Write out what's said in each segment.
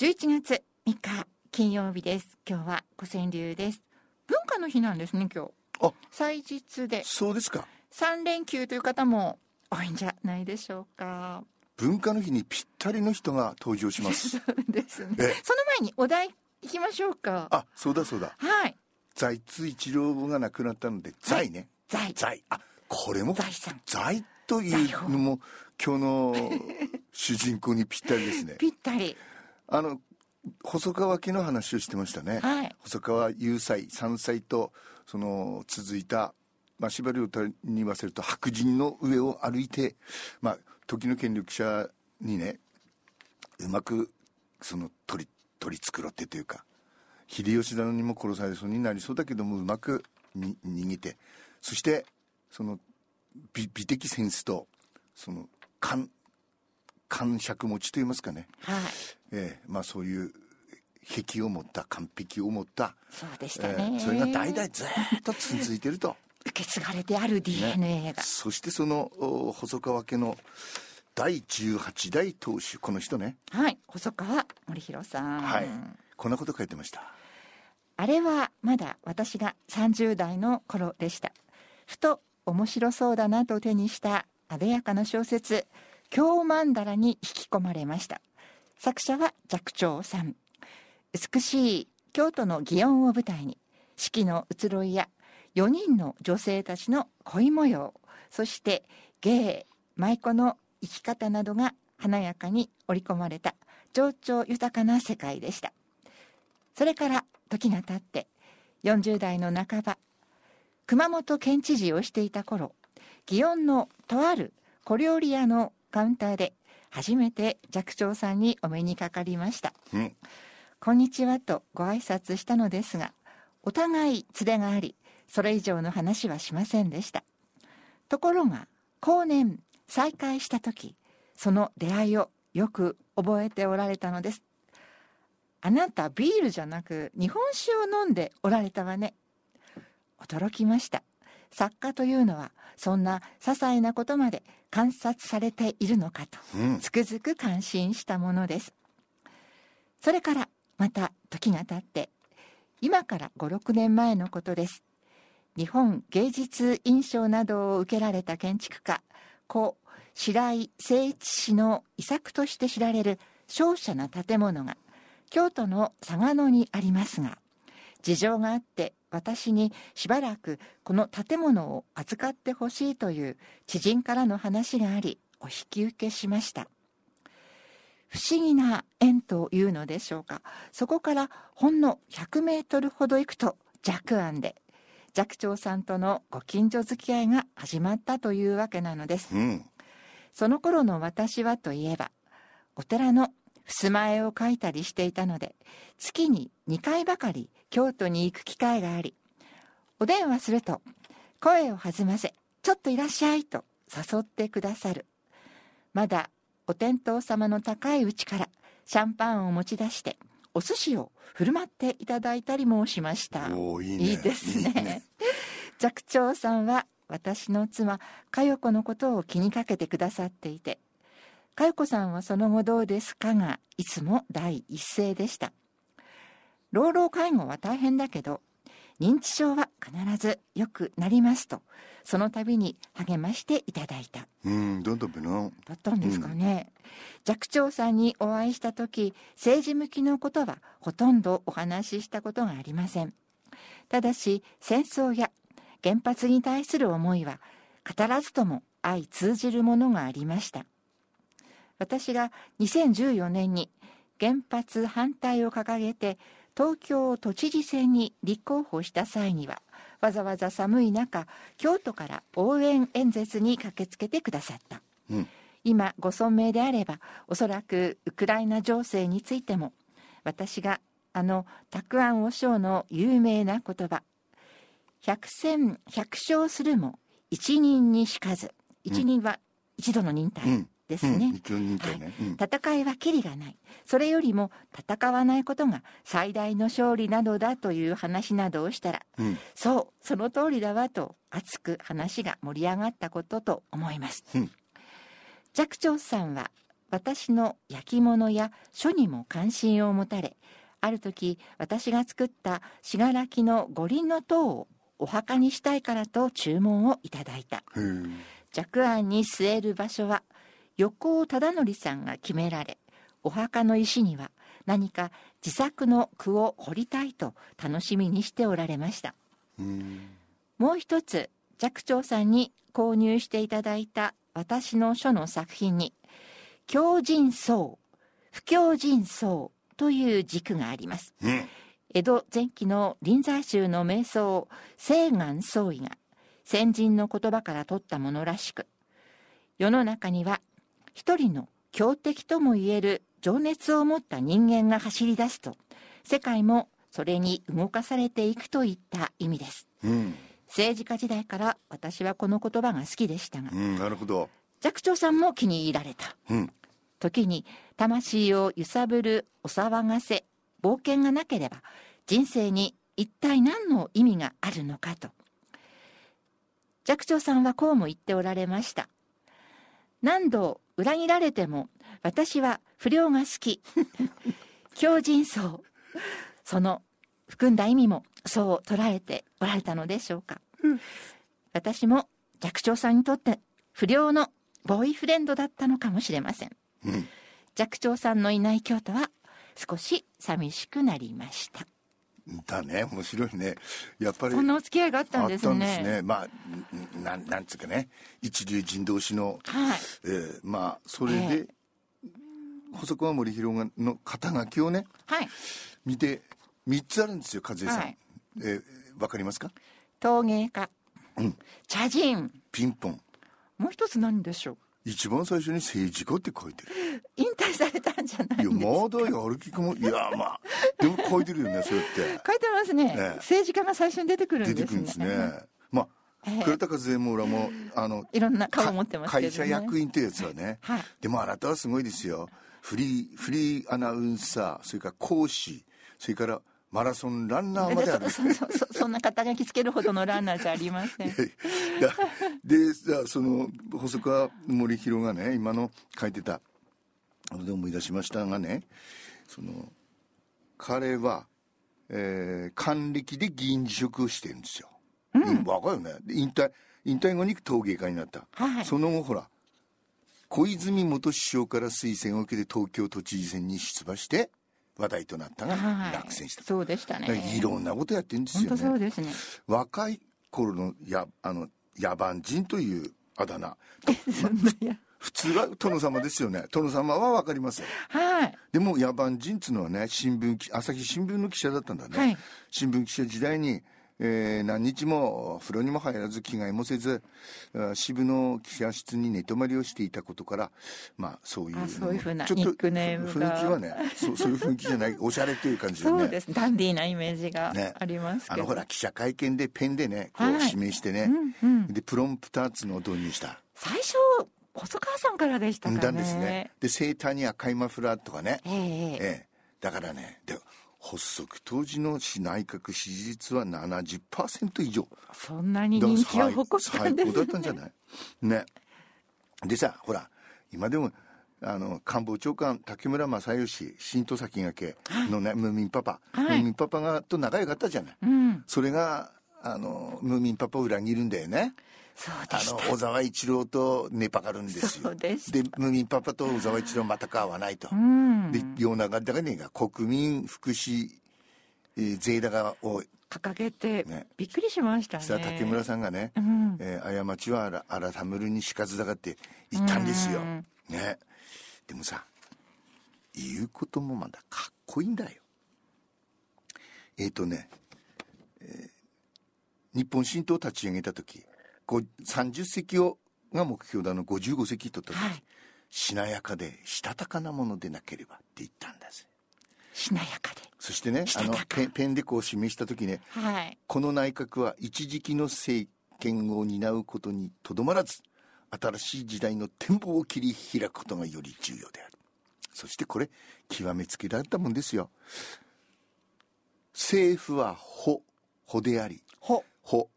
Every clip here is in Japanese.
11月3日金曜日です。今日は古川流です。文化の日なんですね今日。あ。祭日で。そうですか。3連休という方も多いんじゃないでしょうか。文化の日にぴったりの人が登場します。そうですね。え。その前にお題いきましょうか。あそうだそうだ。はい。財津一郎が亡くなったので財ね、財。財。あこれも財産。財というのも今日の主人公にぴったりですね。ぴったりあの細川家の話をしてましたね、はい。細川雄斎3歳とその続いた、まあ、司馬遼太に言わせると白人の上を歩いて、まあ、時の権力者にねうまくその取り取り繕ってというか秀吉殿にも殺されそうになりそうだけどもうまくに逃げてそしてその美美的センスとその感感触持ちといいますかね。はい。ええまあそういう癖を持った完璧を持った、そうでしたえね、えそれが代々ずっと続いてると。受け継がれてある DNA が、そしてそのお細川家の第18代当主この人ね、はい。細川森弘さん。はい。こんなこと書いてました。あれはまだ私が30代の頃でした。ふと面白そうだなと手にした艶やかな小説「京曼荼羅」に引き込まれました。作者は寂聴さん。美しい京都の祇園を舞台に四季の移ろいや4人の女性たちの恋模様そして芸舞妓の生き方などが華やかに織り込まれた情緒豊かな世界でした。それから時が経って40代の半ば熊本県知事をしていた頃祇園のとある小料理屋のカウンターで初めて寂聴さんにお目にかかりました。うん。こんにちはとご挨拶したのですがお互い連れがありそれ以上の話はしませんでした。ところが後年再会した時その出会いをよく覚えておられたのです。あなたビールじゃなく日本酒を飲んでおられたわね。驚きました作家というのはそんな些細なことまで観察されているのかとうん。つくづく感心したものです。それからまた時が経って今から56年前のことです。日本芸術院賞などを受けられた建築家故白井誠一氏の遺作として知られる瀟洒な建物が京都の嵯峨野にありますが事情があって私にしばらくこの建物を預かってほしいという知人からの話がありお引き受けしました。不思議な縁というのでしょうか。そこからほんの100メートルほど行くと寂庵で寂聴さんとのご近所付き合いが始まったというわけなのです。うん。その頃の私はといえばお寺の襖絵を描いたりしていたので月に2回ばかり京都に行く機会がありお電話すると声を弾ませ「ちょっといらっしゃい」と誘ってくださる。まだお天道様の高いうちからシャンパンを持ち出してお寿司を振る舞っていただいたりもしました。いいね。いいですね。ね。寂聴さんは私の妻佳代子のことを気にかけてくださっていて佳代子さんはその後どうですかがいつも第一声でした。老老介護は大変だけど認知症は必ず良くなりますとその度に励ましていただいた。うんどんどんべな。だったんですかね、寂聴さんにお会いした時政治向きのことはほとんどお話ししたことがありません。ただし戦争や原発に対する思いは語らずとも相通じるものがありました私が2014年に原発反対を掲げて東京都知事選に立候補した際にはわざわざ寒い中京都から応援演説に駆けつけてくださった。うん。今ご存命であればおそらくウクライナ情勢についても私があの沢安和尚の有名な言葉「百戦百勝するも一人にしかず」一人は一度の忍耐。うんですね、うん一応忍耐ね、うん。戦いはキリがない。それよりも戦わないことが最大の勝利などだという話などをしたらうん。そうその通りだわと熱く話が盛り上がったことと思います、うん。寂聴さんは私の焼き物や書にも関心を持たれある時私が作った信楽の五輪の塔をお墓にしたいからと注文をいただいた。へえ。着案に据える場所は横尾忠則さんが決められお墓の石には何か自作の句を彫りたいと楽しみにしておられました。うん。もう一つ寂聴さんに購入していただいた私の書の作品に「狂人僧」「不狂人僧」という軸があります。うん。江戸前期の臨済宗の瞑想清願宗位が先人の言葉から取ったものらしく世の中には一人の強敵ともいえる情熱を持った人間が走り出すと世界もそれに動かされていくといった意味です。うん。政治家時代から私はこの言葉が好きでしたがうんなるほど。寂聴さんも気に入られた。うん。時に魂を揺さぶるお騒がせ冒険がなければ人生に一体何の意味があるのかと。寂聴さんはこうも言っておられました。何度裏切られても私は不良が好き。強人層その含んだ意味もそう捉えておられたのでしょうか、私も寂聴さんにとって不良のボーイフレンドだったのかもしれません。うん。寂聴さんのいない京都は少し寂しくなりましただね。面白いね。やっぱり。そんなお付き合いがあったんですね。あったんですね。まあんなんなんつうかね。一流人同士の、はい。えーまあそれで、細川森弘がの肩書きをねはい。見て3つあるんですよ和江さん、はい。えーわかりますか？陶芸家、うん。茶人。ピンポン。もう一つ何でしょう？一番最初に政治家って書いてる。引退されたんじゃないいやんですか。まだやる気かも。いやまあでも書いてるよねそれって。書いてますね、ええ。政治家が最初に出てくるんですね。出てくるんですね。まあええ。倉田和恵も俺もあのいろんな顔持ってますけどね。会社役員ってやつはね、はい。でもあなたはすごいですよ。フリーフリーアナウンサーそれから講師それからマラソンランナーまである。そそそそんな肩書きつけるほどのランナーじゃありません。だでじゃあその細川森弘がね今の書いてたので思い出しましたがねその彼は、えー還暦で議員辞職をしてるんですよ、うん、若いよね。で引退引退後に陶芸家になった、はい。その後ほら小泉元首相から推薦を受けて東京都知事選に出馬して話題となったがはい。落選した、そうでしたね。いろんなことやってるんです本当よねそうですね。若い頃のやあの野蛮人というあだ名。普通は殿様ですよね。殿様は分かりますよはい。でも野蛮人っつうのはね新聞記朝日新聞の記者だったんだね、はい。新聞記者時代に、えー何日も風呂にも入らず着替えもせずあ支部の記者室に寝泊まりをしていたことからまあそういうういうふうなちょっと雰囲気はねそうそういう雰囲気じゃない おしゃれという感じでね。そうです。ダンディーなイメージがね。ありますけど、あのほら記者会見でペンでねこうはい。指名してね、うんうん。でプロンプターっつうのを導入した。最初細川さんからでしたかね。なんですね。でセーターに赤いマフラーとかね、ええ。ええ。だからねで発足当時の内閣支持率は70%以上。そんなに人気を誇ったんです最高だったんじゃない？ね。でさほら今でもあの官房長官竹村正義新戸先駆けのね、ムーミンパパ、はい。ムーミンパパがと仲良かったじゃない、うん。それがあのムーミンパパを裏切るんだよねあの小沢一郎と寝パかるんですよ。でムーミンパパと小沢一郎またか合わないと、うん。で世の中だからねが国民福祉、えー税高を掲げてね。びっくりしましたね。した竹村さんがね、うん。えー過ちはあら改めるにしかずだがって言ったんですよ、うん。ね。でもさ言うこともまだかっこいいんだよ。えっ、とね、えー日本新党を立ち上げた時30席をが目標だの55席取った時、はい。しなやかでしたたかなものでなければって言ったんだぜしなやかで。そしてねあのペンペンでこう示した時ねはい。この内閣は一時期の政権を担うことにとどまらず新しい時代の展望を切り開くことがより重要である。そしてこれ極めつけられたもんですよ。政府は帆帆でありほ帆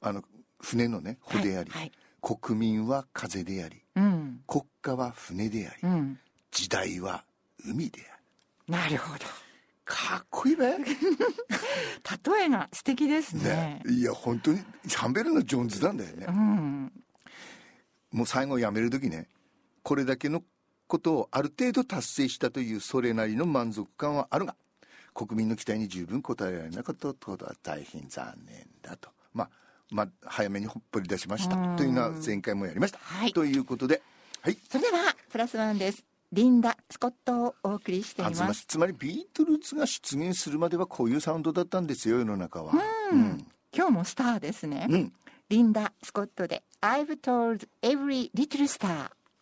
あの船のね帆であり、はい。はい国民は風でありうん。国家は船であり、うん。時代は海である。なるほど。かっこいいべね。例えが素敵ですね。いや本当にシャンベルの上手なんだよね、うん。もう最後辞める時ねこれだけのことをある程度達成したというそれなりの満足感はあるが国民の期待に十分応えられなかったことは大変残念だと。まあまあ早めにほっぽり出しました。うん。というのは前回もやりました、はい。ということではい。それではプラスワンです。リンダ・スコットをお送りしていあますつまりビートルズが出現するまではこういうサウンドだったんですよ世の中は。うん。今日もスターですね、うん。リンダ・スコットで I've told every little star